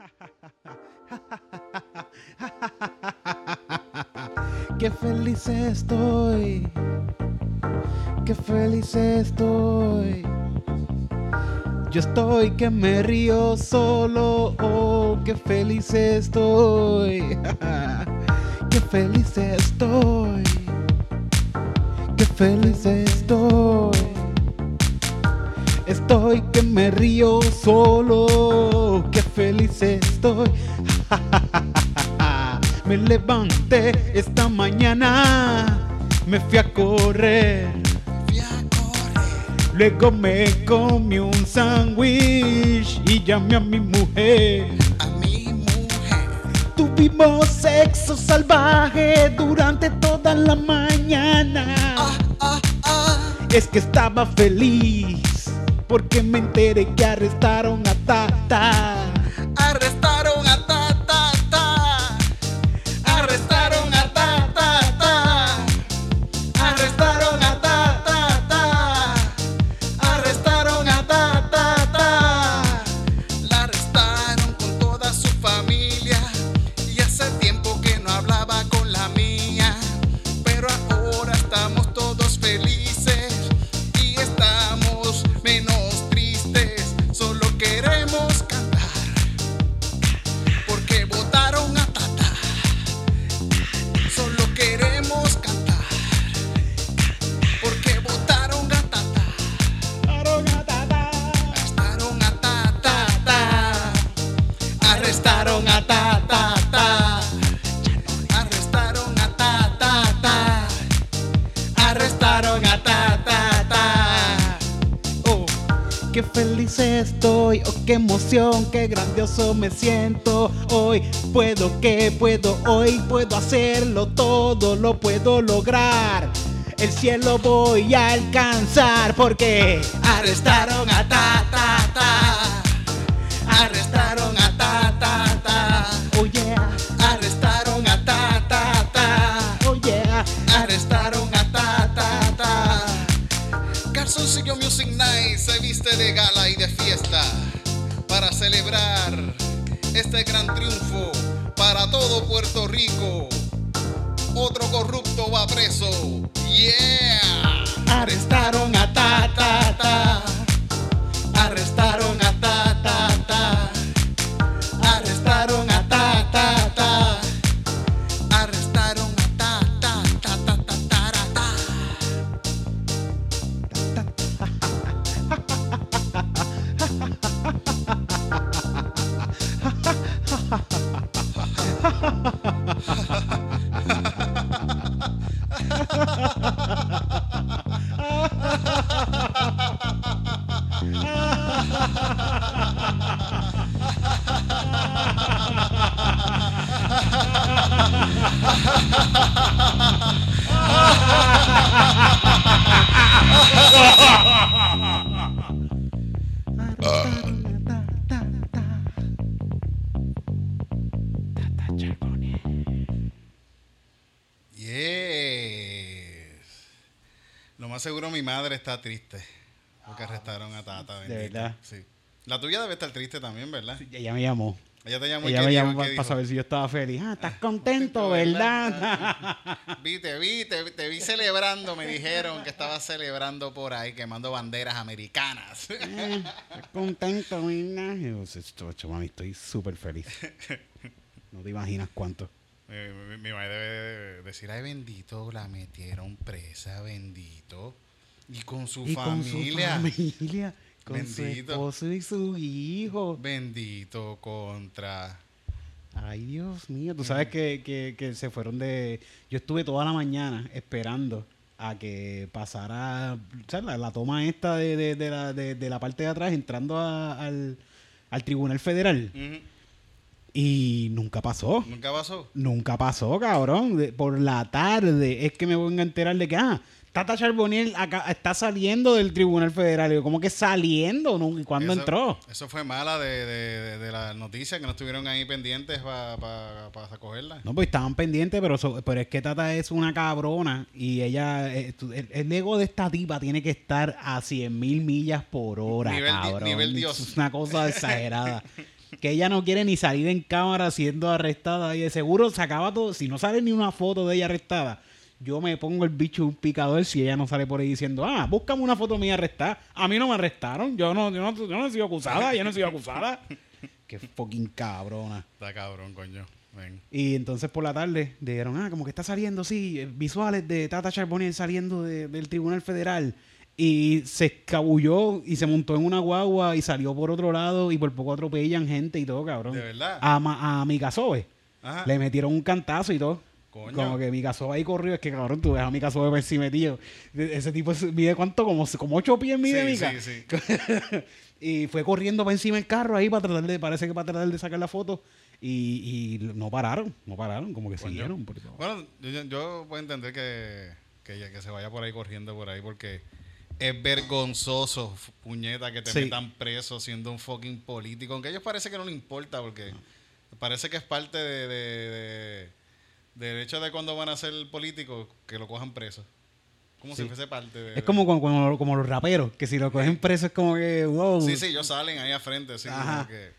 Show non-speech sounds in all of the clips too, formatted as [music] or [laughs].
[laughs] Qué feliz estoy. Qué feliz estoy. Yo estoy que me río solo. Oh, qué feliz estoy. [laughs] qué feliz estoy. Qué feliz estoy. Estoy que me río solo. Qué feliz estoy. [laughs] me levanté esta mañana. Me fui a correr. Luego me comí un sándwich y llamé a mi mujer. A mi mujer. Tuvimos sexo salvaje durante toda la mañana. Es que estaba feliz porque me enteré que arrestaron a Tata. Oh, qué grandioso me siento. Hoy puedo que puedo, hoy puedo hacerlo todo, lo puedo lograr. El cielo voy a alcanzar porque Arrestaron a ta ta ta. Arrestaron a ta ta ta. oh yeah, Arrestaron a ta ta ta. oh yeah. Arrestaron a ta ta ta. Calzoncillo Music Night se viste de gala y de fiesta para celebrar este gran triunfo para todo Puerto Rico. Otro corrupto va preso. Yeah. Arrestaron a ta ta. Más seguro mi madre está triste. Porque arrestaron a Tata. ¿De bendito. verdad? Sí. La tuya debe estar triste también, ¿verdad? Ella me llamó. Ella te llamó Ella ¿qué me llamó ¿Qué para saber si yo estaba feliz. Ah, ¿estás [laughs] contento, verdad? Vi, te vi, te, te vi celebrando, me dijeron que estabas celebrando por ahí, quemando banderas americanas. [laughs] Eh, ¿Estás contento, verdad? Yo, "Sí, mami, estoy súper feliz. [laughs] No te imaginas cuánto. Eh, mi, mi madre debe decir, ay bendito, la metieron presa, bendito. Y con su y con su familia. familia, con su Bendito. esposo y su hijo. Bendito contra. Ay, Dios mío. Tú sabes que, que, que se fueron de... Yo estuve toda la mañana esperando a que pasara ¿sabes? La, la toma esta de, de, de la, de, la parte de atrás entrando a- al, al Tribunal Federal. Y nunca pasó. ¿Nunca pasó? Nunca pasó, cabrón. De- por la tarde es que me voy a enterar de que, ah, Tata Charboniel acá está saliendo del Tribunal Federal. Yo, ¿cómo que saliendo? ¿No? ¿Y cuándo Eso- entró? Eso fue mala de, de, de, de las noticias que no estuvieron ahí pendientes para pa, pa cogerla. No, pues estaban pendientes, pero, so- pero es que Tata es una cabrona y ella, eh, el, el ego de esta tipa tiene que estar a 100 mil millas por hora, Nivel di- cabrón. nivel Dios. Es una cosa [laughs] exagerada. Que ella no quiere ni salir en cámara siendo arrestada y de seguro se acaba todo, si no sale ni una foto de ella arrestada, yo me pongo el bicho un picador si ella no sale por ahí diciendo, ah, búscame una foto mía arrestada. A mí no me arrestaron, yo no, yo no, yo no he sido acusada, yo no he sido acusada. [laughs] Qué fucking cabrona. Está cabrón, coño. Ven. Y entonces por la tarde dijeron, ah, como que está saliendo, sí, eh, visuales de Tata Charbonnier saliendo de- del Tribunal Federal. Y se escabulló y se montó en una guagua y salió por otro lado y por poco atropellan gente y todo, cabrón. ¿De verdad? A, a. Ajá. Le metieron un cantazo y todo. Coño. Como que Mika Sobe ahí corrió. Es que, cabrón, tú ves a Mika Sobe por encima, tío. Ese tipo mide cuánto, como, como 8 pies mide Sí, Mika. sí, [laughs] y fue corriendo para encima del carro ahí para tratar de, parece que para tratar de sacar la foto. Y, y no pararon, no pararon, como que Coño. siguieron. Bueno, yo, puedo entender que, que se vaya por ahí corriendo por ahí porque es vergonzoso, puñeta, que te Sí. metan preso siendo un fucking político. Aunque a ellos parece que no le importa porque parece que es parte de, de- de- del hecho de cuando van a ser políticos que lo cojan preso. Como Sí. si fuese parte de... Es como, como, como, los raperos, que si lo cogen preso es como que, wow. Sí, sí, ellos salen ahí a frente, Ajá. que...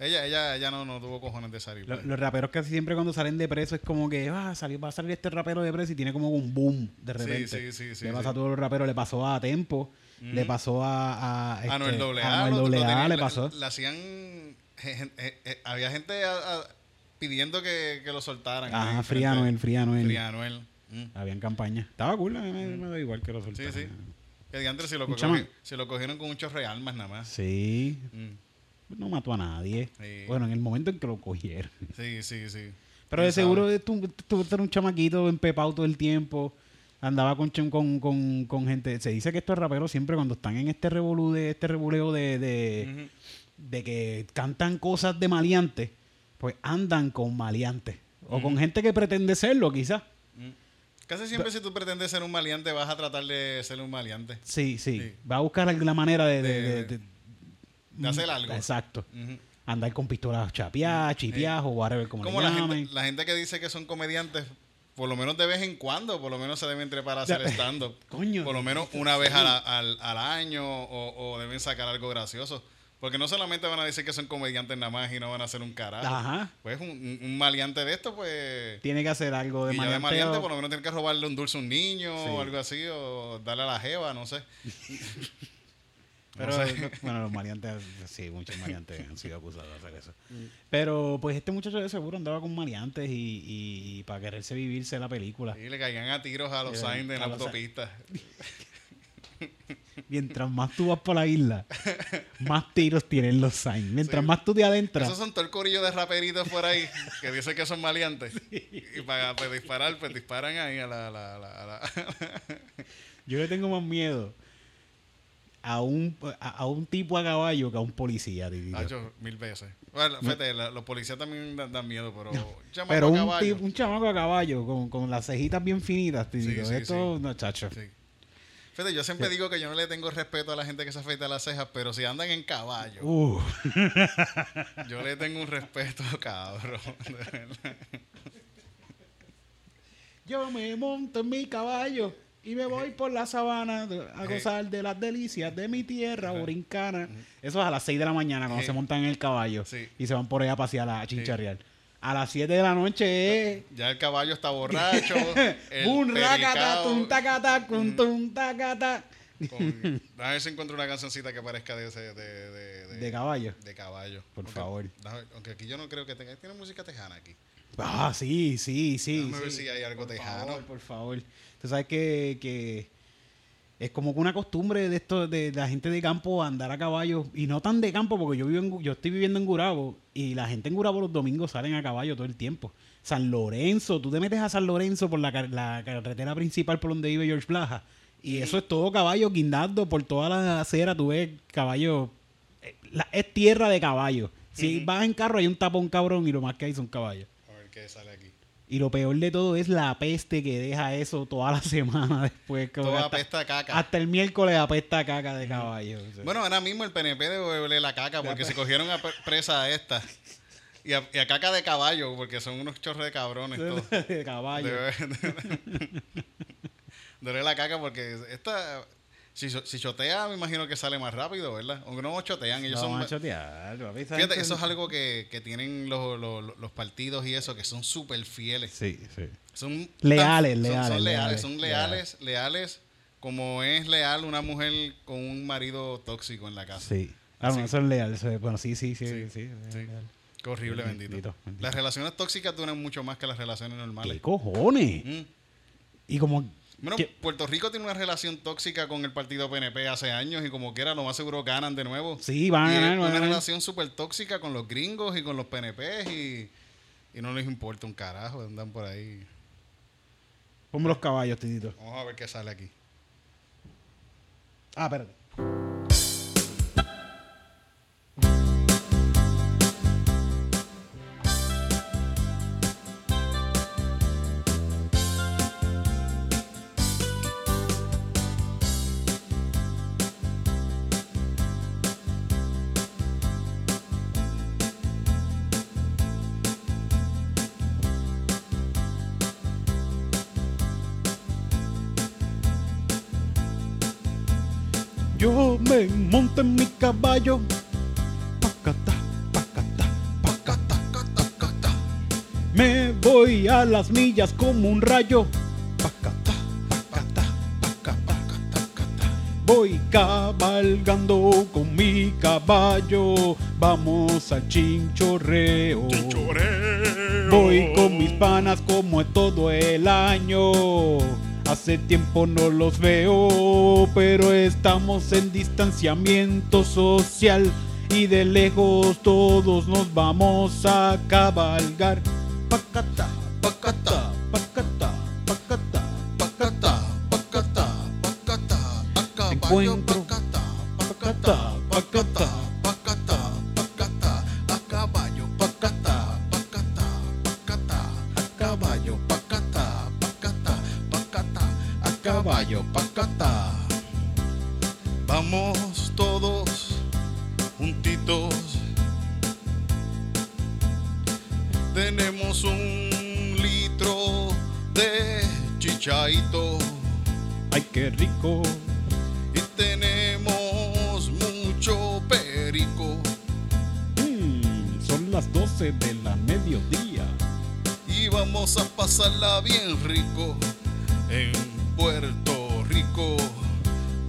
Ella, ella, ella no, no tuvo cojones de salir. Lo- pues. Los raperos casi siempre cuando salen de preso es como que ah, salió- va a salir este rapero de preso y tiene como un boom de Sí, repente. sí, sí, sí, le pasa sí. a todos los raperos, le pasó a Tempo, le pasó a, a, este, doble a lo- Doble A, le la- pasó. Le hacían. eh, eh, había gente a- pidiendo que, que lo soltaran. Ajá, frente- Anuel, Free Anuel. Free Anuel. Mm. Habían campaña. Estaba cool, me, me da igual que lo Sí, soltaran. sí. Que diantre si lo, Un cogi- chamán. si lo cogieron con un chorro de almas nada más. Sí, Mm. No mató a nadie. Sí. Bueno, en el momento en que lo cogieron. Sí, sí, sí. Pero de seguro tú, tú un chamaquito empepado todo el tiempo. Andaba con, con, con, con gente. Se dice que estos raperos siempre cuando están en este revolú de, este revoleo de, de, de que cantan cosas de maleantes, pues andan con maleantes. O con gente que pretende serlo, quizás. Casi siempre si tú pretendes ser un maleante vas a tratar de ser un maleante. Sí, sí, Sí. Va a buscar la manera de... de, De- de- hacer algo. Exacto. Andar con pistolas chapeadas, chipeadas o whatever, como, Como le la gente, la gente que dice que son comediantes, por lo menos de vez en cuando, por lo menos se deben trepar a hacer [laughs] stand-up. Coño. Por lo menos una vez al, al, al año o, o deben sacar algo gracioso. Porque no solamente van a decir que son comediantes nada más y no van a hacer un carajo. Ajá. Pues un, un- maleante de esto, pues... Tiene que hacer algo de ya de maleante por lo menos tiene que robarle un dulce a un niño Sí. o algo así, o darle a la jeva, no sé. [laughs] Pero, No sé. [laughs] bueno, los maleantes, sí, muchos maleantes han sido acusados de hacer eso. Pero, pues, este muchacho de seguro andaba con maleantes y, y- y para quererse vivirse la película. Y le caigan a tiros a los signs de la autopista. [laughs] Mientras más tú vas por la isla, más tiros tienen los signs. Mientras Sí. más tú te adentras, Esos son todo el corillo de raperitos por ahí que dicen que son maleantes. [laughs] Y para pues, disparar, pues disparan ahí a la... a la- a la- a la- yo le tengo más miedo a un, a, a un tipo a caballo que a un policía. mil veces. Bueno, fíjate, la- los policías también dan, dan miedo, pero... un chamaco Pero a un, caballo, tipo, un chamaco a caballo con, con las cejitas bien finitas, sí, Esto, sí. no, chacho. Fíjate, yo siempre digo que yo no le tengo respeto a la gente que se afeita las cejas, pero si andan en caballo, Uh, yo le tengo un respeto, [laughs] cabrón. Yo me monto en mi caballo y me voy por la sabana a gozar de las delicias de mi tierra orincana. Eso es a las 6 de la mañana cuando Sí. se montan en el caballo Sí. y se van por ahí a pasear a chincharrear. A las 7 de la noche. Ya el caballo está borracho. [laughs] Un racata, tum tacata, tum tacata. con- [laughs] A ver si encuentro una cancioncita que parezca de ese... De, de, de- De caballo. De caballo. Por Aunque- favor. Aunque aquí yo no creo que tenga... Tiene música tejana aquí. Ah, sí, sí, sí. Déjame ver si hay algo por tejano. Favor, por favor. Tú sabes que, que es como una costumbre de esto de la gente de campo andar a caballo y no tan de campo porque yo vivo en, yo estoy viviendo en Gurabo y la gente en Gurabo los domingos salen a caballo todo el tiempo. San Lorenzo, tú te metes a San Lorenzo por la, car- la carretera principal por donde vive George Blaja y eso es todo caballo guindando por toda la acera, tú ves caballo eh, la- es tierra de caballo. Si vas en carro hay un tapón cabrón y lo más que hay son caballos. A ver qué sale aquí. Y lo peor de todo es la peste que deja eso toda la [laughs] semana después. como Toda hasta, apesta a caca. hasta el miércoles apesta a caca de caballo. o sea. Bueno, ahora mismo el PNP debe oler la caca porque se cogieron a pre- presa a esta. Y a, y a caca de caballo porque son unos chorros de cabrones [laughs] todos. de caballo. Debe, [laughs] debe- debe la caca porque esta... Si, si chotea, me imagino que sale más rápido, ¿verdad? Aunque no chotean, ellos No son... a chotear, papi, Fíjate, eso es algo que, que tienen los, los- los partidos y eso, que son súper fieles. Sí, sí. Son Leales, tan- son- leales, Son leales, son leales, leales, como es leal una mujer con un marido tóxico en la casa. Sí. Ah, no, Sí. eso es leal. eso es- bueno, sí, sí, sí. Sí, sí. Qué horrible, Bendito, bendito. bendito. Las relaciones tóxicas duran mucho más que las relaciones ¿Qué normales. cojones? Mm. Y como. Bueno, ¿qué? Puerto Rico tiene una relación tóxica con el partido PNP hace años y como quiera, lo más seguro ganan de nuevo. Sí, van a ganar, una relación súper tóxica con los gringos y con los PNP y, y no les importa un carajo, andan por ahí. Ponme los caballos, titito. Vamos a ver qué sale aquí. Ah, espérate. Yo me monto en mi caballo. Pacata, pacata, pacata, cata, cata. Me voy a las millas como un rayo. Pacata, pacata, pacata, cata, cata. Voy cabalgando con mi caballo. Vamos al chinchorreo. Voy con mis panas como es todo el año. Hace tiempo no los veo, pero estamos en distanciamiento social y de lejos todos nos vamos a cabalgar. Pacata, pacata, pacata, pacata, pacata, pacata, pacata. Caballo, pacata. Vamos todos juntitos. Tenemos un litro de chichaito ay qué rico. y tenemos mucho perico. Mm, son las 12 de la mediodía. y vamos a pasarla bien rico en Puerto Rico.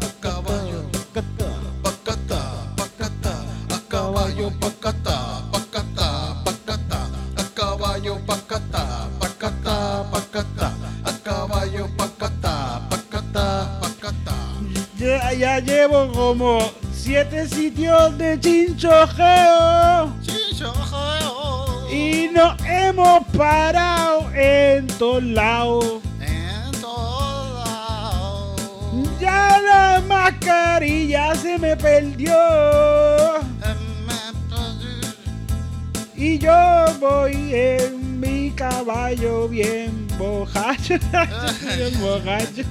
A caballo, Pacata, pacata, pacata, a caballo, pacata, pacata, pacata, a caballo, pacata, pacata, pacata, a caballo, pacata, pacata, pacata. Ya, ya llevo como siete sitios de chinchojeo Chicho, y nos hemos parado en todos lados. Mascarilla se me perdió y yo voy en mi caballo bien bojacho, [laughs] bien bojacho.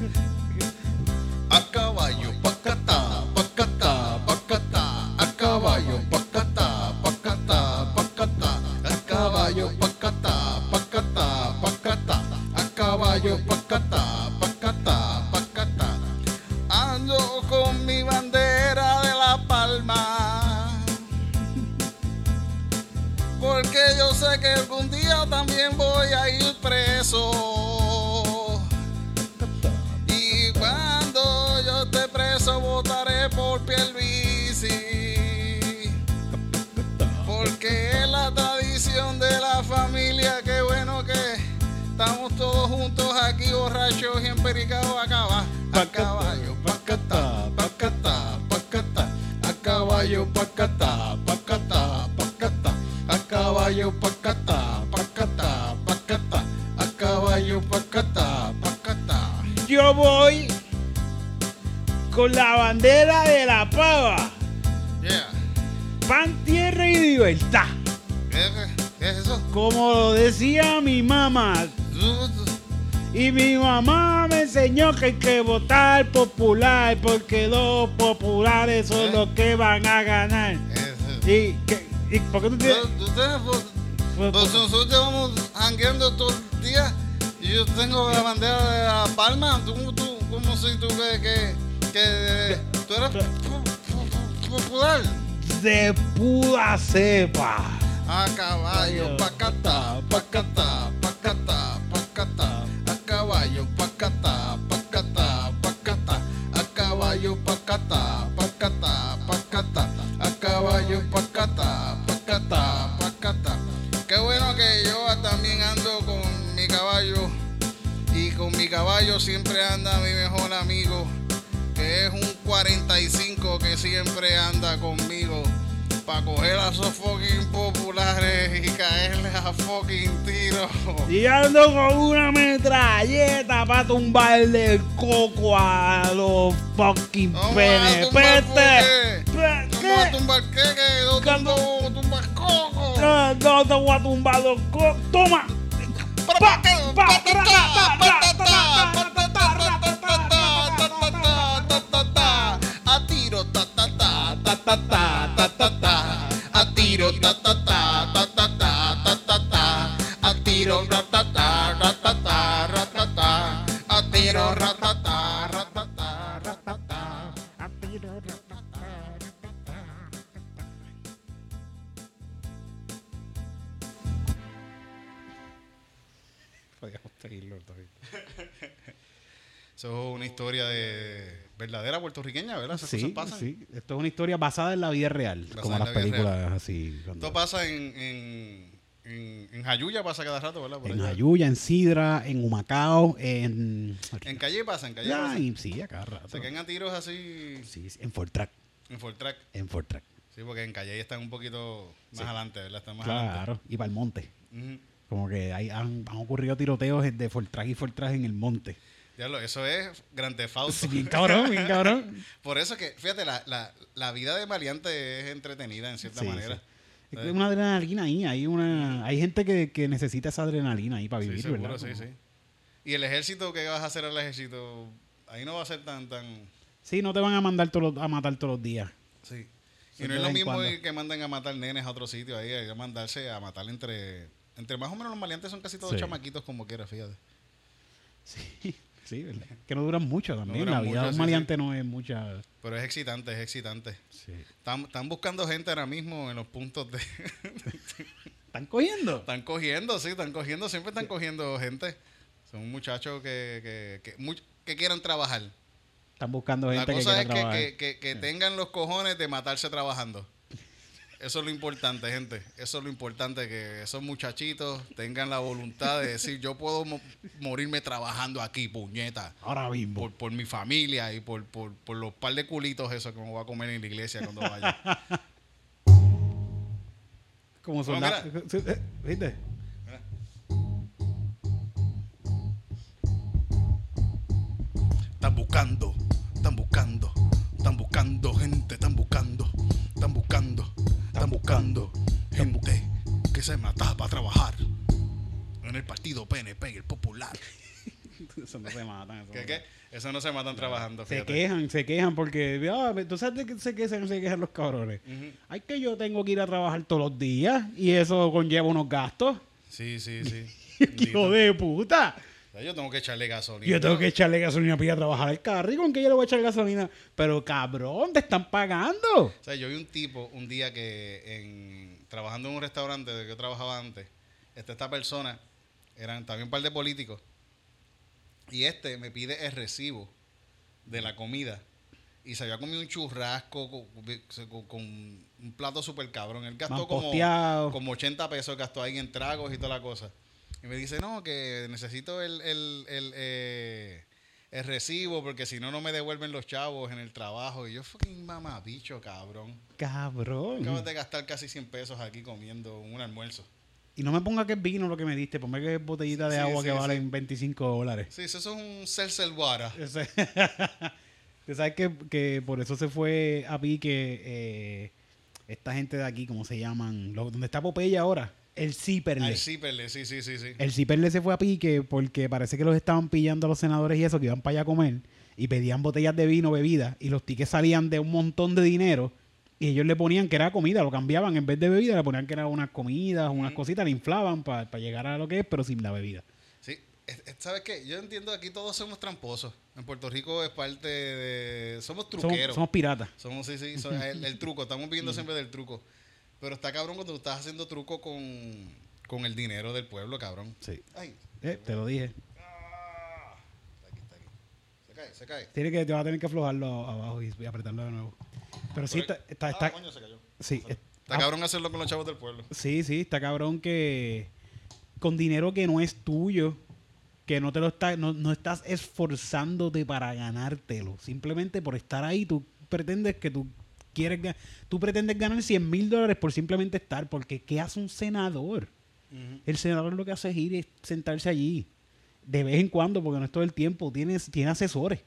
Que hay que votar popular porque los populares son ¿Eh? los que van a ganar. Eso. ¿Y, qué, y por qué tú tienes...? Ustedes, pues, pues, pues nosotros vamos jangueando todo el día y yo tengo la bandera de la palma. ¿Tú, tú, ¿Cómo si tú crees que, Que tú pu- popular. De puta cepa. A caballo, pacata, pacata, pacata, pacata, pacata, pacata. A caballo, pacata, pacata, pacata. Qué bueno que yo también ando con mi caballo. Y con mi caballo siempre anda mi mejor amigo. Que es un 45 que siempre anda conmigo. Para coger a esos fucking populares y caerles a fucking tiros. Y ando con una metralleta para tumbarle el coco a los fucking a PNP. qué. Vamos a tumbar qué, que yo tumbo, tumbar coco. No, no te voy a tumbar los cocos. Toma. Pa- pa- pa- pa- pa- a tiro ratatá, ratatá, ratatá, Eso es una historia de verdadera puertorriqueña, ¿verdad? Sí, Esto es una vida real, Basada en la vida real, como las películas así. Esto pasa en- en, en Jayuya, pasa cada rato, ¿verdad? Por en allá. Jayuya, en Sidra, en Humacao, en. En calle pasa, en calle pasa. sí, a cada rato. Se caen a tiros así Sí, sí, en Fortrack. en Fortrack. En Fortrack. Sí, porque en calle están un poquito más adelante, ¿verdad? Están más adelante. Claro. Y para el monte. Como que hay, han, han ocurrido tiroteos de Fortrack y Fortrack en el monte. Diablo, eso es Grand Theft Auto. Sí, bien cabrón, bien cabrón. [laughs] Por eso que, fíjate, la, la, la vida de maleante es entretenida en cierta Sí, manera. sí. Es que hay una adrenalina ahí, hay una, hay gente que, que necesita esa adrenalina ahí para Sí, vivir, seguro, ¿verdad? sí, sí. Y el ejército, ¿qué vas a hacer al ejército? Ahí no va a ser tan, tan... Sí, no te van a mandar todos a matar todos los días. Sí. Sí, Y no es lo mismo que manden a matar nenes a otro sitio ahí, hay que mandarse a matar entre... Entre más o menos los maleantes son casi todos Sí. chamaquitos como quiera, fíjate. Sí, sí. Que no duran mucho también. duran la vida de un sí, maleante no es mucha. Pero es excitante, es excitante. Sí. Están, están buscando gente ahora mismo en los puntos de... [laughs] ¿Están cogiendo? están cogiendo, sí, están cogiendo, siempre están cogiendo gente. Son muchachos que, que, que, que quieran trabajar. Están buscando La gente que cosa quiera es trabajar. que, que tengan los cojones de matarse trabajando. Eso es lo importante, gente. Eso es lo importante, que esos muchachitos tengan la voluntad de decir, yo puedo mo- morirme trabajando aquí, puñeta. Ahora mismo. Por, por mi familia y por, por, por los par de culitos esos que me voy a comer en la iglesia cuando vaya. [laughs] Como. Sí, eh, ¿Viste? Están buscando, están buscando, están buscando gente, están buscando, están buscando, están buscando gente que se mata para trabajar en el partido PNP y el Popular. [laughs] Eso no se matan. eso ¿Qué, no qué? Eso no se matan trabajando, Se quejan, se quejan porque, ah, tú sabes de qué se quejan, se quejan los cabrones. Ujú. Ay, que yo tengo que ir a trabajar todos los días y eso conlleva unos gastos. Sí, sí, sí. [laughs] Hijo de puta. Yo tengo que echarle gasolina. Yo tengo que echarle gasolina para ir a trabajar al carro. ¿Y con qué yo le voy a echar gasolina? Pero cabrón, te están pagando. O sea, yo vi un tipo un día que en, trabajando en un restaurante de que yo trabajaba antes, este, esta persona, eran también un par de políticos, y este me pide el recibo de la comida. Y se había comido un churrasco con, con- con un plato súper cabrón. Él gastó como, como 80 pesos, gastó ahí en tragos y toda la cosa. Y me dice, no, que necesito el, el, el, eh, el recibo porque si no, no me devuelven los chavos en el trabajo. Y yo, fucking mamabicho, cabrón. Cabrón. Acabas de gastar casi 100 pesos aquí comiendo un almuerzo. Y no me ponga que es vino lo que me diste. Ponme que es botellita de Sí, agua sí, que sí. valen 25 dólares. Sí, eso es un seltzer water. [laughs] Tú sabes que, que por eso se fue a pique eh, esta gente de aquí, ¿cómo se llaman? Lo- donde está Popeye ahora. El Ciperle. Al Ciperle, sí, sí, sí, sí. El Ciperle se fue a pique porque parece que los estaban pillando a los senadores y eso, que iban para allá a comer y pedían botellas de vino, bebida, y los tickets salían de un montón de dinero y ellos le ponían que era comida, lo cambiaban en vez de bebida, le ponían que era unas comidas, unas cositas, le inflaban para llegar a lo que es, pero sin la bebida. Sí, es- es- ¿Sabes qué? Yo entiendo que aquí todos somos tramposos. En Puerto Rico es parte de. Somos Somos, truqueros. somos piratas. Somos, sí, sí, so- [laughs] el, el truco. Estamos viviendo siempre del truco. Pero está cabrón cuando tú estás haciendo truco con, con el dinero del pueblo, cabrón. Sí. Ay. Eh, te lo dije. Ah. Está aquí, está aquí. Se cae, se cae. Tiene que, te vas a tener que aflojarlo abajo y, y apretarlo de nuevo. Pero sí, está, está, Ah, está- coño, se cayó. sí, es- Está ah, cabrón hacerlo con los chavos del pueblo. sí, sí, está cabrón que con dinero que no es tuyo, que no te lo está, no, no estás esforzándote para ganártelo. Simplemente por estar ahí, tú pretendes que tú quieres tú pretendes ganar 100 mil dólares por simplemente estar, porque ¿qué hace un senador? El senador lo que hace es ir y sentarse allí. De vez en cuando, porque no es todo el tiempo, tiene, tiene asesores.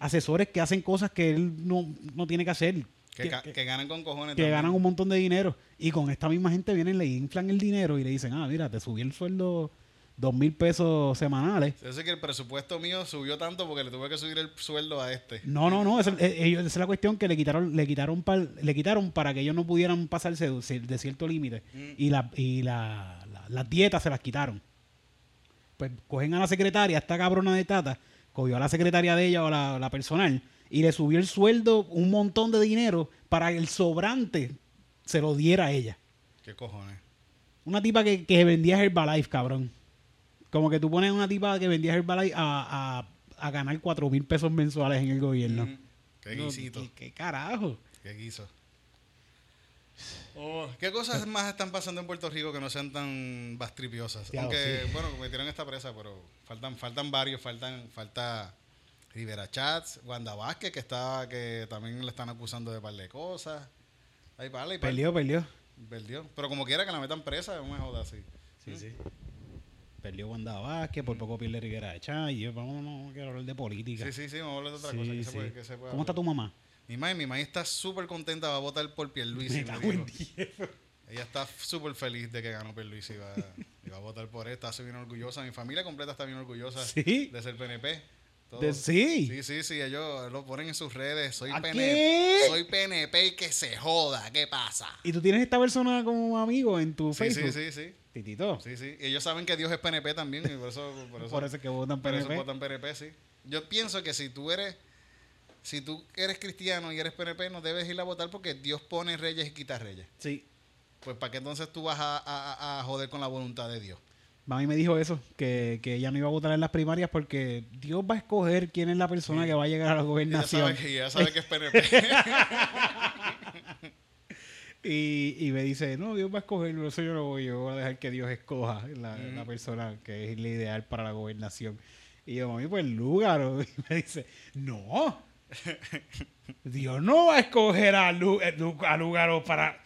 Asesores que hacen cosas que él no, no tiene que hacer. Que, Que- ga- que- que ganan con cojones. que también. ganan un montón de dinero. Y con esta misma gente vienen, le inflan el dinero y le dicen, ah, mira, te subí el sueldo dos mil pesos semanales. Yo sé que el presupuesto mío subió tanto porque le tuve que subir el sueldo a este. No, no, no, esa, eh, esa es la cuestión que le quitaron, le quitaron pal- le quitaron para que ellos no pudieran pasarse de, de cierto límite. Mm. Y, la, y la, la- las dietas se las quitaron. Pues cogen a la secretaria, esta cabrona de Tata, cogió a la secretaria de ella o la, la personal y le subió el sueldo un montón de dinero para que el sobrante se lo diera a ella. ¿Qué cojones? Una tipa que, que vendía Herbalife, cabrón. Como que tú pones una tipa que vendía Herbalife a, a, a ganar cuatro mil pesos mensuales en el gobierno. Mm. Qué No, guisito. ¿Qué, qué carajo? Qué guiso. Oh, ¿Qué cosas más están pasando en Puerto Rico que no sean tan bastripiosas? Aunque, sí. bueno, cometieron esta presa, pero faltan, faltan varios, faltan, falta Rivera Chats, Wanda Vázquez, que está, que también le están acusando de par de cosas. Ahí vale, Perdió, perdió. Perdió. Pero como quiera que la metan presa, no me joda así. Sí, sí. Perdió Wanda Vázquez, por poco pierde Rivera de Chá, y yo, vamos, no quiero hablar de política. Sí, sí, sí, vamos a hablar de otra Sí, cosa. Que se puede, que se pueda ¿Cómo está tu mamá? Mi mamá, mi mamá está súper contenta, va a votar por Pierluisi. Me. Ella está súper feliz de que ganó Pierluisi y va, y va a votar por él. Está bien orgullosa. Mi familia completa está bien orgullosa ¿Sí? de ser PNP. De- sí. Sí, sí, sí. Ellos lo ponen en sus redes. Soy ¿A PNP. qué? Soy PNP y que se joda. ¿Qué pasa? ¿Y tú tienes esta persona como amigo en tu Sí, Facebook? sí, sí, sí. Sí, sí. Ellos saben que Dios es PNP también. Y por eso, por eso, [laughs] Por eso que votan por eso PNP. votan PNP, sí. Yo pienso que si tú eres... Si tú eres cristiano y eres PNP, no debes ir a votar porque Dios pone reyes y quita reyes. Sí. Pues ¿para qué entonces tú vas a, a- a joder con la voluntad de Dios? Mami me dijo eso, que, que ella no iba a votar en las primarias porque Dios va a escoger quién es la persona que va a llegar a la Ella gobernación. sabe, que, ella sabe que es PNP. [laughs] [laughs] Y, y me dice, no, Dios va a escoger, eso yo no voy, yo voy a dejar que Dios escoja la, persona que es la ideal para la gobernación. Y yo, mami, pues Lúgaro. [laughs] Y me dice, no, Dios no va a escoger a, Lu- eh, a Lúgaro para...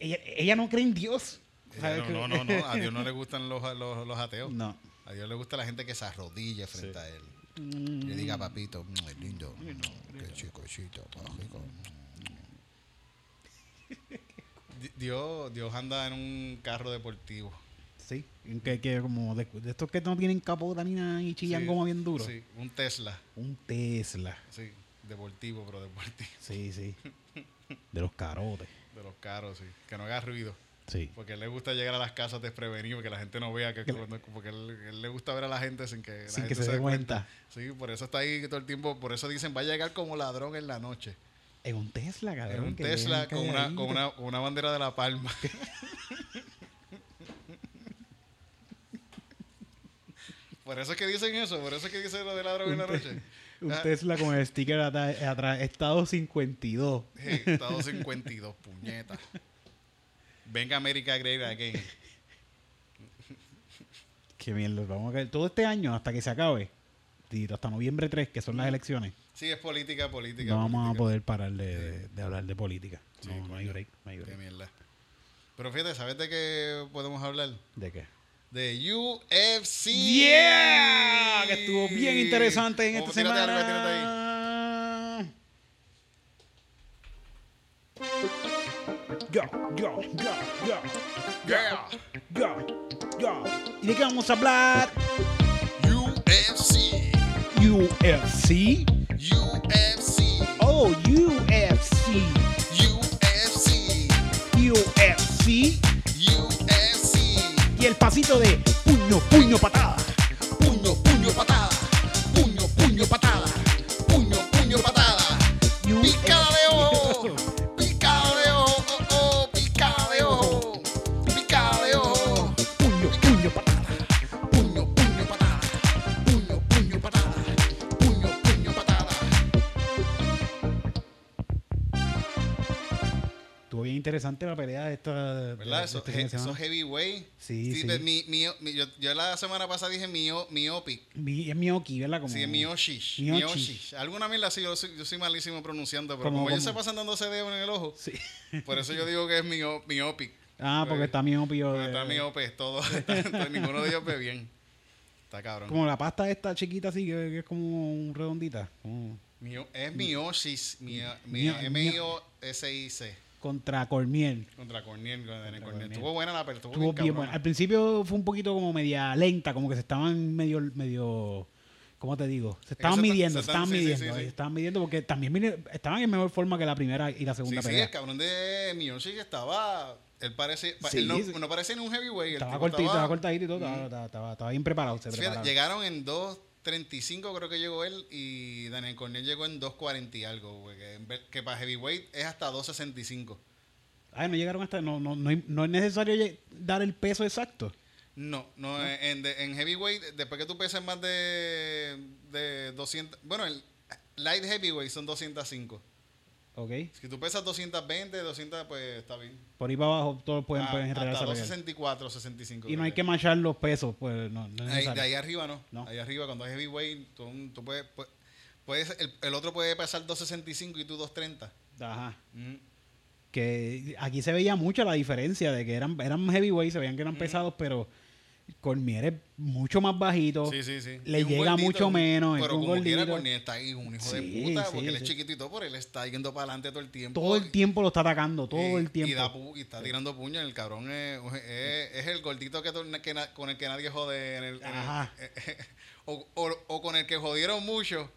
Ella, ella no cree en Dios. ¿Sabes no, no, no, no, a Dios no le [laughs] gustan los, los, los ateos. No. A Dios le gusta la gente que se arrodille frente a él. Mm. Le diga, papito, mm, es lindo, qué chico, chico, Dios, Dios anda en un carro deportivo. Sí, que, que como de, de estos que no tienen capota ni nada y chillan Sí, como bien duro. Sí, un Tesla. Un Tesla. Sí, deportivo, pero deportivo. Sí, sí. De los carotes. [laughs] De los carros, sí. Que no haga ruido. Sí. Porque a él le gusta llegar a las casas desprevenido, que la gente no vea que Que le- cuando- porque él, él le gusta ver a la gente sin que la Sin gente que se dé cuenta. Sí, por eso está ahí todo el tiempo, por eso dicen va a llegar como ladrón en la noche. En un Tesla, En cabrón. un que Tesla con una, con, una, con una bandera de la palma. [laughs] por eso es que dicen eso, por eso es que dicen lo de ladrón en la Un noche. Un Ah. Tesla con el sticker atrás, estado 52. Hey, Estado 52, puñeta. Venga América Great Again. Que mierda, vamos a caer todo este año hasta que se acabe. Hasta noviembre 3, que son las elecciones. Sí, es política, política. No vamos a política. poder parar de, de- de hablar de política. Sí, no, no hay break, no hay Qué break. mierda. Pero fíjate, ¿sabes de qué podemos hablar? ¿De qué? De UFC. ¡Yeah! Que estuvo bien interesante en esta semana. algo, tírate ahí. Yo, yo, yo, yo, Yeah. yo, yo. ¿Y de qué vamos a hablar? UFC. UFC. UFC. Oh, UFC. UFC. UFC. UFC. Y el pasito de puño, puño, patada. Interesante la pelea de esta. ¿Verdad? de Eso, este fin de eso semana. heavyweight. Sí, sí. pues, mi- mi- mi- yo, yo la semana pasada dije mio, miopic. Mi- es Miyoki, ¿verdad? Como, Sí, es Miyoshish. Miyoshi. Miyoshish. Alguna mierda sí, yo soy, yo soy malísimo pronunciando, pero Como- como, ellos se pasan dándose dedo en el ojo, Sí. [laughs] por eso yo digo que es mio, miopic. Ah, porque está miopio. Porque de- está miope, todo. [laughs] [laughs] está- ninguno de ellos ve bien. Está cabrón. Como la pasta esta chiquita así, que, que es como un redondita. como Mio- es Miyoshi's, Mio- Mio- M-I-O-S-I-C. Contra Cormiel. Contra Corniel. contra Corniel. Corniel. Estuvo buena la pelea. Estuvo, bien buena. Al principio fue un poquito como media lenta, como que se estaban medio, medio, ¿cómo te digo? Se estaban midiendo, se estaban sí, sí, midiendo, sí, sí. se estaban midiendo porque también estaban en mejor forma que la primera y la Sí, segunda sí, pelea. el cabrón de Miyoshi estaba... Él parece... Sí, él no, sí. no parecía ni un heavyweight. estaba cortito, estaba estaba- cortadito y todo, estaba, estaba- estaba- estaba bien preparado, se llegaron en 2.35 creo que llegó él y Daniel Cornell llegó en 2.40 y algo, güey, que, en que para heavyweight es hasta 2.65. Ay, no llegaron hasta, no, no, no, no es necesario dar el peso exacto. No, no, En, de- en heavyweight, después que tú peses más de, de 200, bueno, el light heavyweight son 205. ¿Ok? Si tú pesas 220, 200, pues está bien. Por ahí para abajo todos pueden, Ah, pueden hasta enredar esa pelea. 264, 65. Y no hay que machar los pesos, pues no, no Ahí- de ahí arriba no. No. Ahí arriba, cuando es heavyweight, tú, tú puedes, pu- puedes el, el otro puede pesar 265 y tú 230. Ajá. Mm. que aquí se veía mucho la diferencia de que eran, eran heavyweight, se veían que eran pesados, pero Cormier es mucho más bajito. Sí, sí, sí. Le llega mucho menos, Pero un como quiera, gordito. Corniel está ahí, un hijo de puta, porque él es chiquito y todo, pero él está yendo para adelante todo el tiempo. Todo el tiempo lo está atacando, todo y, el tiempo. Y, da pu- y está tirando puños. El cabrón es, es- es el gordito que, con el que nadie jode. En el, en el- Ajá. [laughs] o, o- o con el que jodieron mucho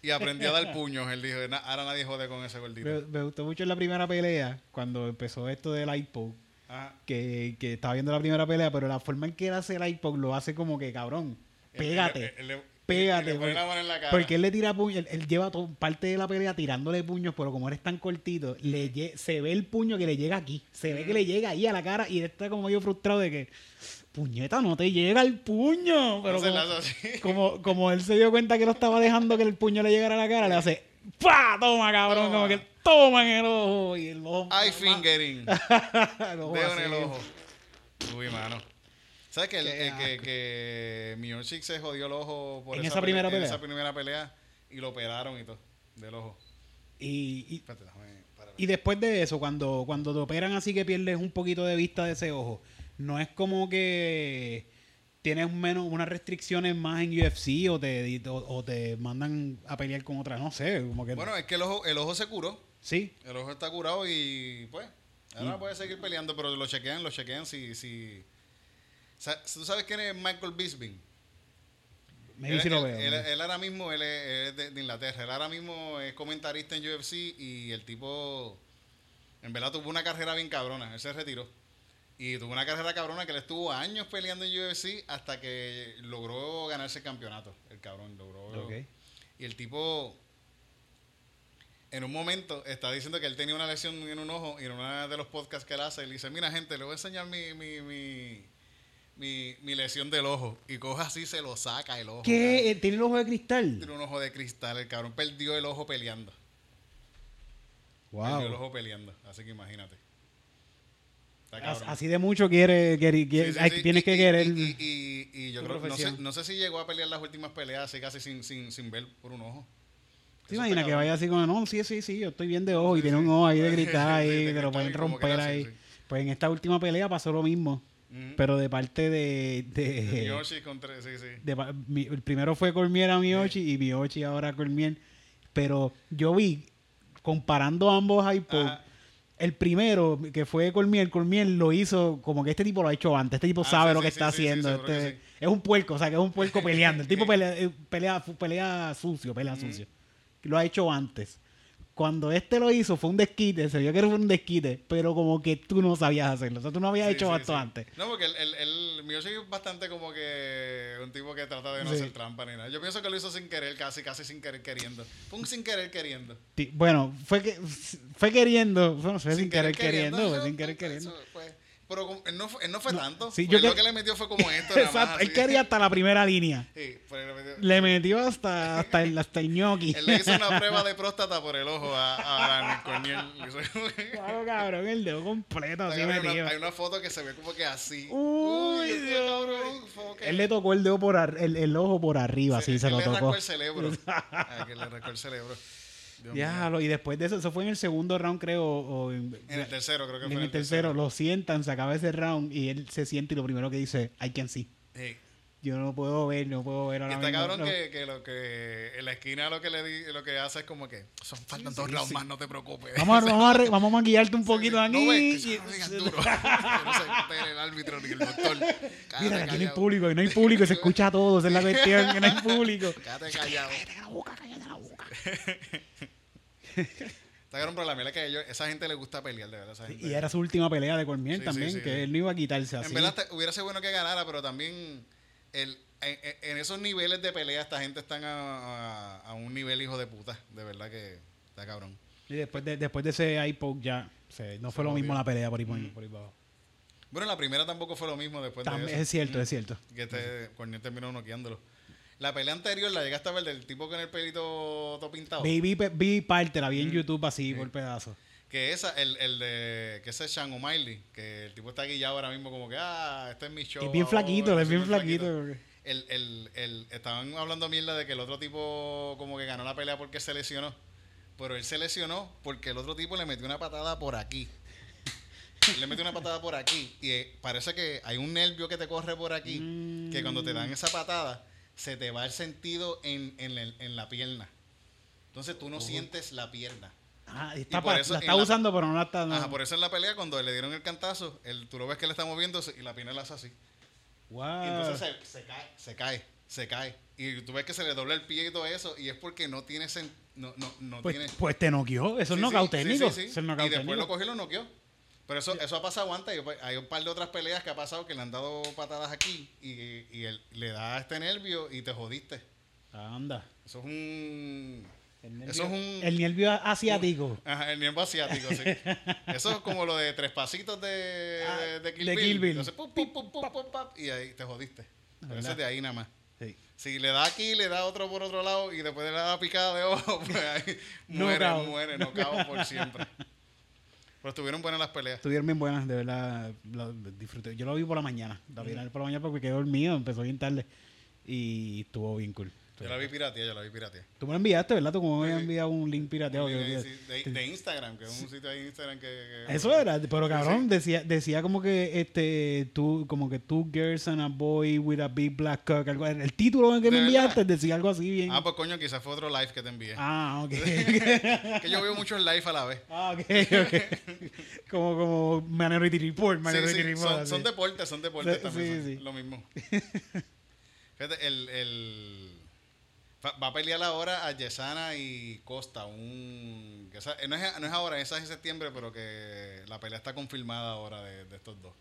y aprendió a dar [laughs] puños. Él dijo, "Na- ahora nadie jode con ese gordito. me, me gustó mucho en la primera pelea, cuando empezó esto del iPod, Que, que estaba viendo la primera pelea, pero la forma en que él hace el iPod lo hace como que, cabrón, pégate. Pégate, porque-. Porque él le tira puño, él, él lleva parte de la pelea tirándole puños, pero como eres tan cortito, le se ve el puño que le llega aquí. Se ve que le llega ahí a la cara y él está como medio frustrado de que, puñeta, no te llega el puño. Pero así. como, como él se dio cuenta que lo estaba dejando que el puño le llegara a la cara, le hace, ¡pa! Toma, cabrón. Toma. Como que toma en el ojo. Y el ojo. Eye fingering. [laughs] Dedo en el ojo. Uy, mano. ¿Sabes que, el- el que, que Miocic se jodió el ojo por ¿En esa, esa primera pelea? En esa primera pelea y lo operaron y todo del ojo. Y, y, Espérate, déjame parar. Y después de eso, cuando, cuando te operan así que pierdes un poquito de vista de ese ojo, no es como que tienes menos unas restricciones más en UFC o te, o, o te mandan a pelear con otra, no sé, como que Bueno, es que el ojo, el ojo se curó. Sí. El ojo está curado y pues ahora puede seguir peleando, pero lo chequean, lo chequean si... si ¿Tú sabes quién es Michael Bisping? Maybe él, si lo veo. él- ahora mismo él es, de, de Inglaterra. Él ahora mismo es comentarista en UFC y el tipo, en verdad, tuvo una carrera bien cabrona. Él se retiró. Y tuvo una carrera cabrona que él estuvo años peleando en UFC hasta que logró ganarse el campeonato. El cabrón logró. Ok. Y el tipo, en un momento, está diciendo que él tenía una lesión en un ojo y en uno de los podcasts que él hace, él dice, mira gente, le voy a enseñar mi, mi, mi, mi, mi lesión del ojo. Y coja así, se lo saca el ojo. ¿Qué? Eh, ¿Tiene el ojo de cristal? Tiene un ojo de cristal, el cabrón perdió el ojo peleando. Perdió el Wow. ojo peleando, así que imagínate. Así de mucho quiere, quiere- quiere- Sí, sí, hay- sí. tienes Y- que y- querer. Y, yo creo, no sé, no sé si llegó a pelear las últimas peleas así casi sin, sin, sin ver por un ojo. ¿Te imaginas que vaya así como, no, sí, sí, sí, yo estoy bien de ojo y Sí, tiene sí. un ojo ahí de [laughs] Sí, sí, ahí, de que lo pueden romper sí, ahí? sí. Pues en esta última pelea pasó lo mismo, pero de parte de... de, Miyoshi contra, sí, sí. de mi- el primero fue Cormier a Miyoshi y Miyoshi ahora a Cormier. Pero yo vi, comparando ambos iPods, Ajá. el primero que fue Cormier, Cormier lo hizo como que este tipo lo ha hecho antes. Este tipo Ah, sabe sí, lo sí, que sí, está sí, sí, haciendo. que este- sí. Es un puerco, o sea, que es un puerco peleando. El tipo [laughs] pelea, eh, pelea, pelea sucio, pelea sucio. Lo ha hecho antes. cuando este lo hizo fue un desquite, se vio que era un desquite, pero como que tú no sabías hacerlo. O sea, tú no habías Sí, hecho sí, esto sí. antes. No, porque el, el, el Miyoshi es bastante como que un tipo que trata de no hacer trampa ni nada. Yo pienso que lo hizo sin querer, casi, casi sin querer queriendo. Fue un sin querer queriendo. Bueno, fue que fue queriendo, bueno, fue sin, querer, queriendo, fue eso, sin querer eso, queriendo. pues, pero él no, fue- él no fue tanto. sí, yo lo que- que le metió fue como [laughs] esto. nada más, Exacto, él así. quería hasta la primera línea. [laughs] Sí, pero le metió- Le metió hasta, hasta, el, hasta el ñoqui. Él le hizo una [laughs] prueba de próstata por el ojo a, a Daniel Corniel. Le Claro, cabrón, el dedo completo así hay, una, hay una foto que se ve como que así. Uy, Dios cabrón, Él le tocó el dedo por ar- el, el ojo por arriba, así se él lo le rascó tocó. el cerebro. Que le rascó el cerebro. Dios mío. Ya, lo- y después de eso, eso fue en el segundo round, creo, o en, En el tercero, creo que en fue. el tercero, lo sientan, se acaba ese round y él se siente y lo primero que dice, I can see. Sí. Yo no puedo ver, no puedo ver ahora está mismo, cabrón no". que, que lo que en la esquina lo que le di, lo que hace es como que son faltan dos rounds más, no te preocupes. Vamos a, vamos, a, re- vamos a maquillarte un poquito No aquí. ves que y- eso [laughs] no duro. Que no se el árbitro ni el doctor. [laughs] Mira, aquí no hay público, y no hay público, y se escucha todo, esa es la cuestión, que no hay público. Cállate callado. Cállate la boca, cállate la boca. [laughs] Está cabrón, pero la mierda es que ellos, esa gente le gusta pelear, de verdad. Esa gente. Y era su última pelea de Cormier Sí, también, sí, sí, que él no iba a quitarse así. En verdad hubiera sido bueno que ganara, pero también el, en, esos niveles de pelea esta gente están a, a- a un nivel hijo de puta. De verdad que está cabrón. Y después de, después de ese iPod ya, o sea, no fue lo mismo la pelea por ahí, por, por ahí para abajo. Bueno, la primera tampoco fue lo mismo después También- de eso. es cierto, es cierto. Que este Corniel terminó noqueándolo. La pelea anterior la llegaste a ver del tipo con el pelito todo pintado. Vi, vi, vi parte, la vi en Mm. YouTube así Sí. por pedazos. Que esa, el, el de, que ese es Sean O'Malley, que el tipo está guillado ahora mismo como que, ah, este es mi show. Es bien ahora, flaquito, es soy bien flaquito. El, el, el, estaban hablando mierda de que el otro tipo como que ganó la pelea porque se lesionó. Pero él se lesionó porque el otro tipo le metió una patada por aquí. Le metió una patada por aquí. Y eh, parece que hay un nervio que te corre por aquí. Que cuando te dan esa patada, se te va el sentido en, en, la pierna. Entonces tú no sientes la pierna. Ah, está por pa- eso la está la- usando, pero no la está. no. Ajá, por eso en la pelea, cuando le dieron el cantazo, el, tú lo ves que le está moviéndose y la pierna la hace así. Wow. Y entonces se, se cae, se cae, se cae. Y tú ves que se le dobla el pie y todo eso, y es porque no tiene sen- no, no, no pues, tiene. pues te noqueó. Eso es Sí, sí, sí, técnico. sí, sí. Es Y después lo cogió y lo noqueó. Pero eso, eso ha pasado antes. Hay- Hay un par de otras peleas que ha pasado que le han dado patadas aquí y, y él, le da este nervio y te jodiste. Anda. Eso es un. El nervio, Eso es un. el nervio asiático. Ajá, el nervio asiático, sí. [laughs] Eso es como lo de tres pasitos de, Ah, de, de Kill de Bill. Kill Bill. Entonces, pum, pum, pum, pum, pum, pum, y ahí te jodiste. Pero eso es de ahí nada más. Sí. Si le da aquí, le da otro por otro lado y después le da picada de ojo, [laughs] pues ahí muere, muere, no cago por siempre. [laughs] Pero estuvieron buenas las peleas. Estuvieron bien buenas, de verdad. Lo disfruté. Yo lo vi por la mañana. La vi por la mañana porque quedé dormido, empezó bien tarde. Y estuvo bien cool. Yo la vi pirateada, yo la vi pirateada. Tú me lo enviaste, ¿verdad? Tú como me habías sí. enviado un link pirateado. Sí, de, de Instagram, que es un sitio de Instagram que... que- Eso era, pero cabrón, Sí. decía, decía como que este tú, como que two girls and a boy with a big black cock, algo, el título que me ¿De enviaste decía algo así bien. Ah, pues coño, quizás fue otro live que te envié. Ah, ok. [laughs] Que yo veo muchos live a la vez. ah, ok, ok. [laughs] como, como Minority Report, Minority Report. son, son deportes, son deportes Sí, también. sí, son sí. Lo mismo. [laughs] Fíjate, el, el, va a pelear ahora a Yesana y Costa. Un, que esa- no, es, no es ahora, esa es en septiembre, pero que la pelea está confirmada ahora de, de estos dos.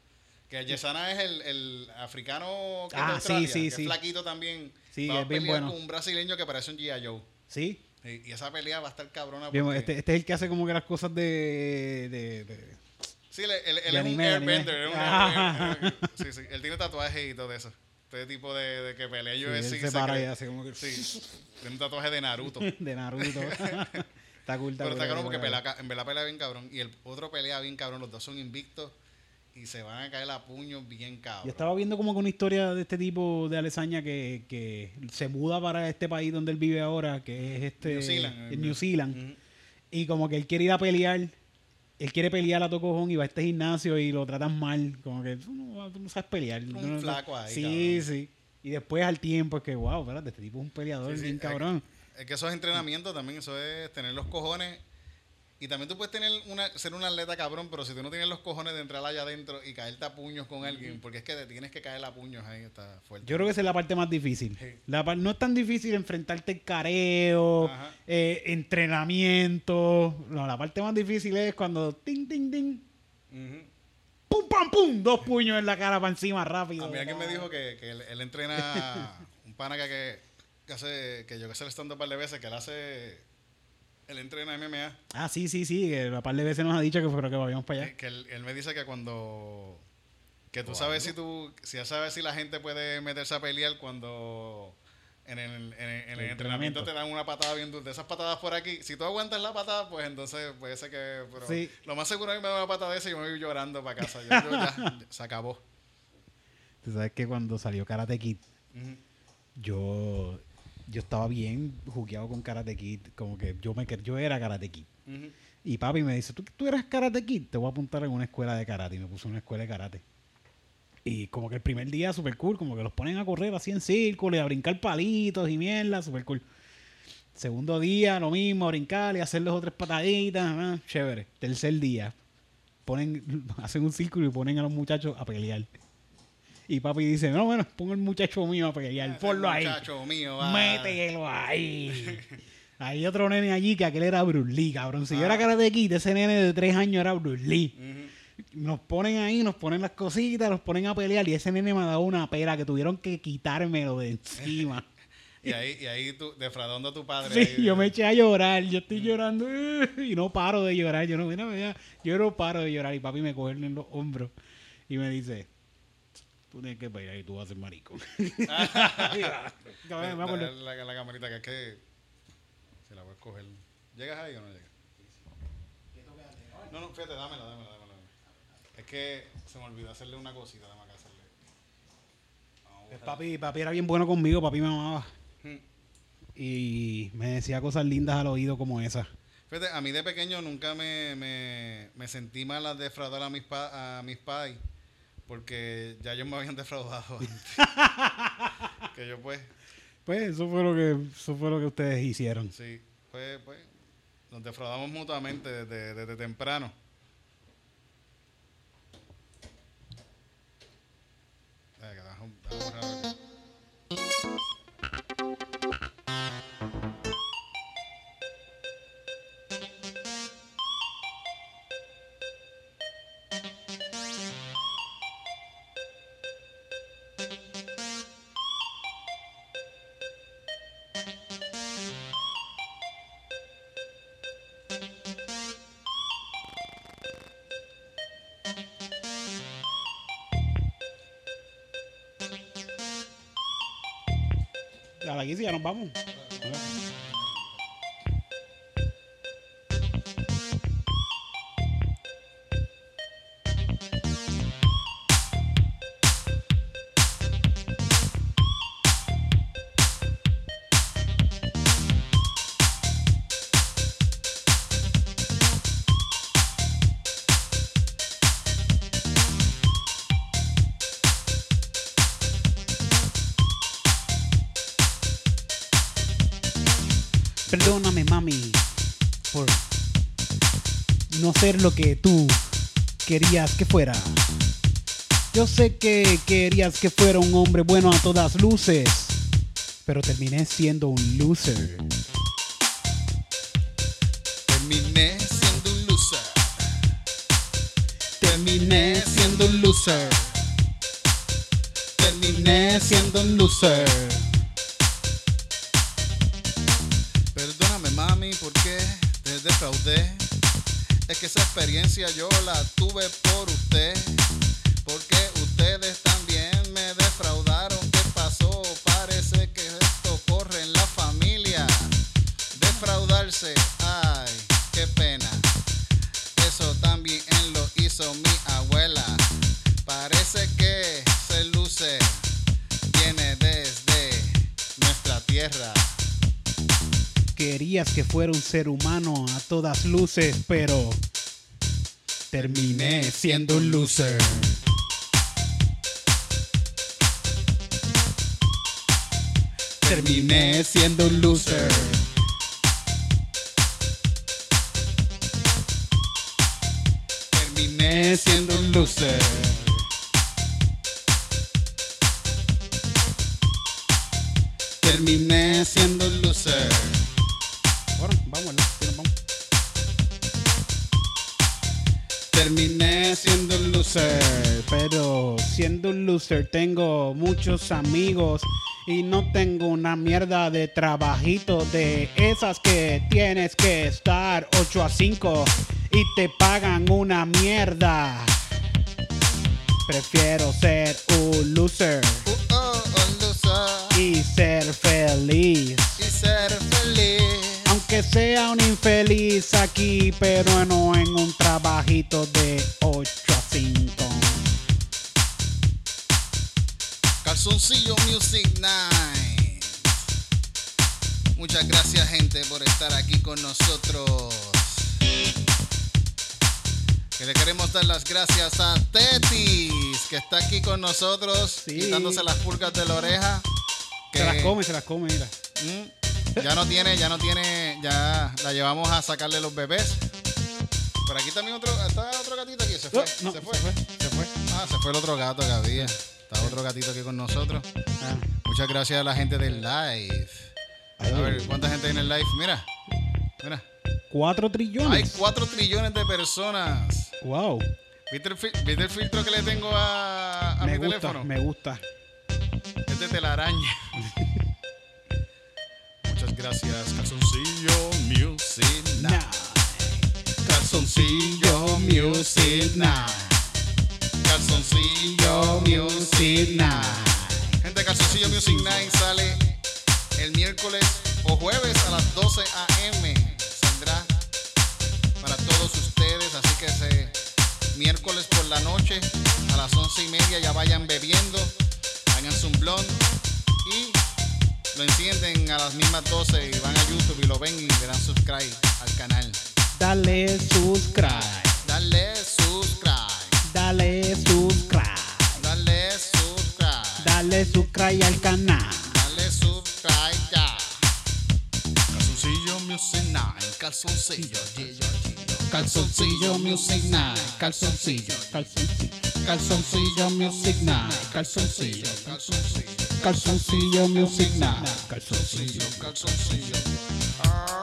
Que Yesana es el, el africano que es Ah, Australia, sí, sí, que sí. es flaquito también. Sí, va a es bien pelear bueno. con un brasileño que parece un G.I. Joe. Sí. Y, y esa pelea va a estar cabrona. Bien, este, este es el que hace como que las cosas de... de, de- Sí, él, él- él De es anime, un de airbender. anime. él es un Ah. airbender. Sí, sí. Él tiene tatuajes y todo eso. Este tipo de, de que pelea yo sí, se para y hace como que... Sí. Tiene un tatuaje de Naruto. [laughs] de Naruto. [laughs] está cool, está Pero está cabrón porque pelea, en verdad pelea bien cabrón. Y el otro pelea bien cabrón. Los dos son invictos. Y se van a caer a puños bien cabrón. Yo estaba viendo como que una historia de este tipo de Alesaña que, que se muda para este país donde él vive ahora, que es este New Zealand. New Zealand. Y como que él quiere ir a pelear, él quiere pelear a tocojón y va a este gimnasio y lo tratan mal, como que tú no, tú no sabes pelear. Un no- flaco ahí, Sí, cabrón. sí. Y después al tiempo es que, wow, espérate, este tipo es un peleador Sí, sí, bien es- cabrón. Es que eso es entrenamiento también. Eso es tener los cojones Y también tú puedes tener una, ser un atleta cabrón, pero si tú no tienes los cojones de entrar allá adentro y caerte a puños con alguien, porque es que te tienes que caer a puños ahí, está fuerte. Yo creo que esa es la parte más difícil. Sí. La par- no es tan difícil enfrentarte al careo, eh, entrenamiento. No, la parte más difícil es cuando ting, ting, ting, Ujú. pum, pam, pum, dos puños en la cara para encima rápido. A mí alguien me dijo que, que él, él entrena [laughs] un pana que, que, hace, que yo que sé el stand un par de veces, que él hace, él entrena MMA. Ah, sí, sí, sí. Que la par de veces nos ha dicho que fue que vayamos para allá. Que, que él, él me dice que cuando, que tú sabes si tú, si ya sabes si la gente puede meterse a pelear cuando en el, en el- en el El entrenamiento entrenamiento. te dan una patada bien dura. De esas patadas por aquí, si tú aguantas la patada, pues entonces puede ser que, pero Sí. lo más seguro es que me da una patada de esa y yo me voy llorando para casa. Yo- yo ya, [laughs] ya, se acabó. Tú sabes que cuando salió Karate Kid, Ujú. yo, yo estaba bien jugueado con Karate Kid. Como que yo, me, yo era Karate Kid. Y papi me dice, ¿tú, tú eres Karate Kid? Te voy a apuntar en una escuela de karate. Y me puso en una escuela de karate. Y como que el primer día súper cool, como que los ponen a correr así en círculo y a brincar palitos y mierda, súper cool. Segundo día, lo mismo, a brincar y hacer dos o tres pataditas, chévere. Tercer día, ponen, [laughs] hacen un círculo y ponen a los muchachos a pelear. Y papi dice, no, bueno, pongo el muchacho mío a pelear, ponlo ahí. Muchacho mío, va. Mételo ahí. [laughs] Hay otro nene allí que aquel era Bruce Lee, cabrón. Si yo Ah. era Karate Kid, ese nene de tres años era Bruce Lee. Nos ponen ahí, nos ponen las cositas, nos ponen a pelear y ese nene me ha dado una pera que tuvieron que quitármelo de encima. [laughs] Y ahí, y ahí tú, defraudando a tu padre. Sí, ahí, yo me eché a llorar, yo estoy llorando eh, [laughs] y no paro de llorar. Yo no, mira, mira, yo no paro de llorar y papi me coge en los hombros y me dice, tú tienes que pelear y tú vas a ser marico. La, [laughs] la, la- la camarita que es que se la voy a escoger. ¿Llegas ahí o no llegas? No, no, fíjate, dámela, dámela, dámela. Es que se me olvidó hacerle una cosita, dame acá hacerle. A Pues papi, papi era bien bueno conmigo, papi me amaba. Hmm. Y me decía cosas lindas al oído como esa. Fíjate, a mí de pequeño nunca me, me, me sentí mal al defraudar a mis, pa, a mis pais, porque ya ellos me habían defraudado [laughs] antes. que yo pues, Pues eso fue lo que, eso fue lo que ustedes hicieron. sí, pues, pues, nos defraudamos mutuamente desde, desde temprano. Espera, que déjame- déjame borrar A la 15 ya nos vamos. Lo que tú querías que fuera. Yo sé que querías que fuera un hombre bueno a todas luces, pero terminé siendo un loser. Terminé siendo un loser. Terminé siendo un loser. Terminé siendo un loser. Es que esa experiencia yo la tuve por usted. que fuera un ser humano a todas luces, pero terminé siendo un loser. Terminé siendo un loser. Terminé siendo un loser. Siendo un loser tengo muchos amigos y no tengo una mierda de trabajito de esas que tienes que estar 8 a 5 y te pagan una mierda. Prefiero ser un loser Uh, oh, un loser. y ser feliz. Y ser feliz. Aunque sea un infeliz aquí, pero no en un trabajito de 8 a 5. Calzoncillo Music Night. Muchas gracias gente por estar aquí con nosotros. Que le queremos dar las gracias a Tetis, que está aquí con nosotros, Sí. quitándose las pulgas de la oreja. Que, Se las come, se las come, mira. Mm, ya no tiene, ya no tiene, ya la llevamos a sacarle los bebés. Por aquí también otro, está otro gatito aquí, se fue, No, se fue. se fue. Ah, se fue el otro gato que había. Está otro gatito aquí con nosotros. Ah, Muchas gracias a la gente del live. A ver, ¿cuánta gente hay en el live? Mira, mira. Cuatro Hay trillones. 4 trillones de personas. Wow. ¿Viste el, fi- viste el filtro que le tengo a, a Me mi gusta, teléfono? me gusta. Es de telaraña. [laughs] Muchas gracias, Calzoncillo Music Night. Calzoncillo Music Night. Calzoncillo Music Night. Gente, Calzoncillo Music Night sale el miércoles o jueves a las 12 a.m. Saldrá para todos ustedes, así que miércoles por la noche a las 11 y media ya vayan bebiendo, háganse un blond y lo encienden a las mismas 12 y van a YouTube y lo ven y le dan subscribe al canal. Dale subscribe. Dale subscribe, Dale subscribe. dale subscribe, Dale subscribe al canal. dale subscribe ya. Calzoncillo Music Night, calzoncillo. Calzoncillo Music Night, calzoncillo, Calzoncillo. calzoncillo Music Night, calzoncillo, calzoncillo, Calzoncillo music night. calzoncillo, calzoncillo.